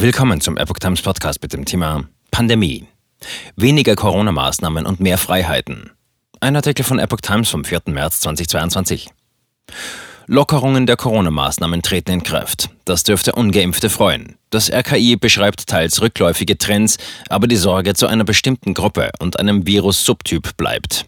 Willkommen zum Epoch Times Podcast mit dem Thema Pandemie. Weniger Corona-Maßnahmen und mehr Freiheiten. Ein Artikel von Epoch Times vom 4. März 2022. Lockerungen der Corona-Maßnahmen treten in Kraft. Das dürfte Ungeimpfte freuen. Das RKI beschreibt teils rückläufige Trends, aber die Sorge zu einer bestimmten Gruppe und einem Virus-Subtyp bleibt.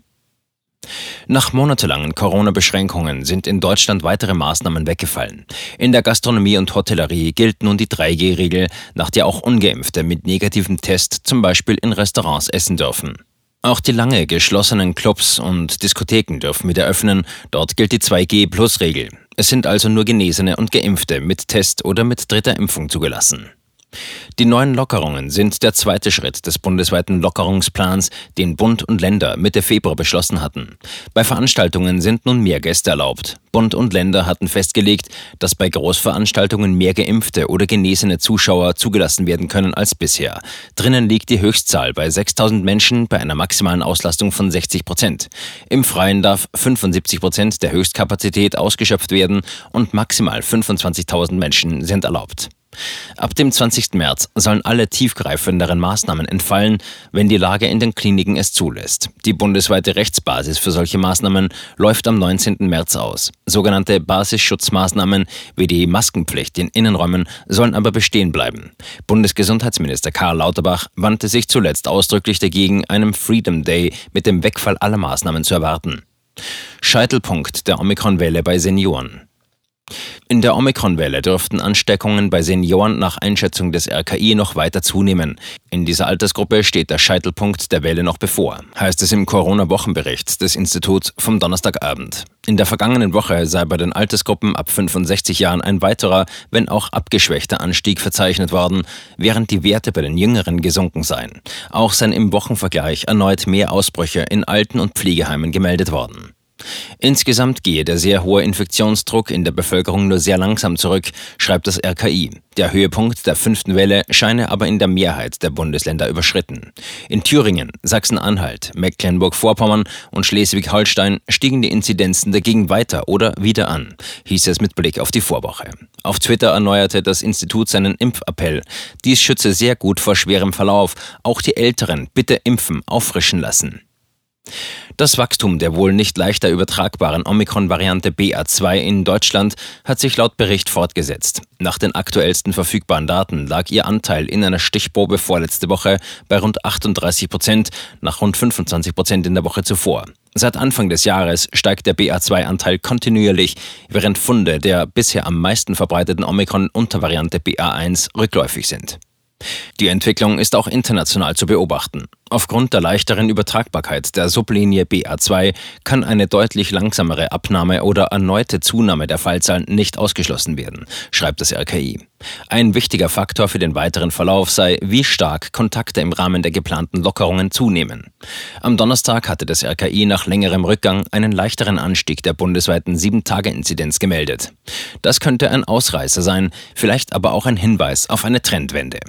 Nach monatelangen Corona-Beschränkungen sind in Deutschland weitere Maßnahmen weggefallen. In der Gastronomie und Hotellerie gilt nun die 3G-Regel, nach der auch ungeimpfte mit negativem Test zum Beispiel in Restaurants essen dürfen. Auch die lange geschlossenen Clubs und Diskotheken dürfen wieder öffnen. Dort gilt die 2G-Plus-Regel. Es sind also nur Genesene und Geimpfte mit Test oder mit dritter Impfung zugelassen. Die neuen Lockerungen sind der zweite Schritt des bundesweiten Lockerungsplans, den Bund und Länder Mitte Februar beschlossen hatten. Bei Veranstaltungen sind nun mehr Gäste erlaubt. Bund und Länder hatten festgelegt, dass bei Großveranstaltungen mehr geimpfte oder genesene Zuschauer zugelassen werden können als bisher. Drinnen liegt die Höchstzahl bei 6000 Menschen bei einer maximalen Auslastung von 60 Prozent. Im Freien darf 75 Prozent der Höchstkapazität ausgeschöpft werden und maximal 25.000 Menschen sind erlaubt. Ab dem 20. März sollen alle tiefgreifenderen Maßnahmen entfallen, wenn die Lage in den Kliniken es zulässt. Die bundesweite Rechtsbasis für solche Maßnahmen läuft am 19. März aus. Sogenannte Basisschutzmaßnahmen wie die Maskenpflicht in Innenräumen sollen aber bestehen bleiben. Bundesgesundheitsminister Karl Lauterbach wandte sich zuletzt ausdrücklich dagegen, einem Freedom Day mit dem Wegfall aller Maßnahmen zu erwarten. Scheitelpunkt der Omikron-Welle bei Senioren. In der Omikron-Welle dürften Ansteckungen bei Senioren nach Einschätzung des RKI noch weiter zunehmen. In dieser Altersgruppe steht der Scheitelpunkt der Welle noch bevor, heißt es im Corona-Wochenbericht des Instituts vom Donnerstagabend. In der vergangenen Woche sei bei den Altersgruppen ab 65 Jahren ein weiterer, wenn auch abgeschwächter Anstieg verzeichnet worden, während die Werte bei den Jüngeren gesunken seien. Auch seien im Wochenvergleich erneut mehr Ausbrüche in Alten- und Pflegeheimen gemeldet worden. Insgesamt gehe der sehr hohe Infektionsdruck in der Bevölkerung nur sehr langsam zurück, schreibt das RKI. Der Höhepunkt der fünften Welle scheine aber in der Mehrheit der Bundesländer überschritten. In Thüringen, Sachsen-Anhalt, Mecklenburg-Vorpommern und Schleswig-Holstein stiegen die Inzidenzen dagegen weiter oder wieder an, hieß es mit Blick auf die Vorwoche. Auf Twitter erneuerte das Institut seinen Impfappell. Dies schütze sehr gut vor schwerem Verlauf. Auch die Älteren bitte impfen, auffrischen lassen. Das Wachstum der wohl nicht leichter übertragbaren Omikron-Variante BA2 in Deutschland hat sich laut Bericht fortgesetzt. Nach den aktuellsten verfügbaren Daten lag ihr Anteil in einer Stichprobe vorletzte Woche bei rund 38 Prozent, nach rund 25 Prozent in der Woche zuvor. Seit Anfang des Jahres steigt der BA2-Anteil kontinuierlich, während Funde der bisher am meisten verbreiteten Omikron-Untervariante BA1 rückläufig sind. Die Entwicklung ist auch international zu beobachten. Aufgrund der leichteren Übertragbarkeit der Sublinie BA2 kann eine deutlich langsamere Abnahme oder erneute Zunahme der Fallzahlen nicht ausgeschlossen werden, schreibt das RKI. Ein wichtiger Faktor für den weiteren Verlauf sei, wie stark Kontakte im Rahmen der geplanten Lockerungen zunehmen. Am Donnerstag hatte das RKI nach längerem Rückgang einen leichteren Anstieg der bundesweiten 7-Tage-Inzidenz gemeldet. Das könnte ein Ausreißer sein, vielleicht aber auch ein Hinweis auf eine Trendwende.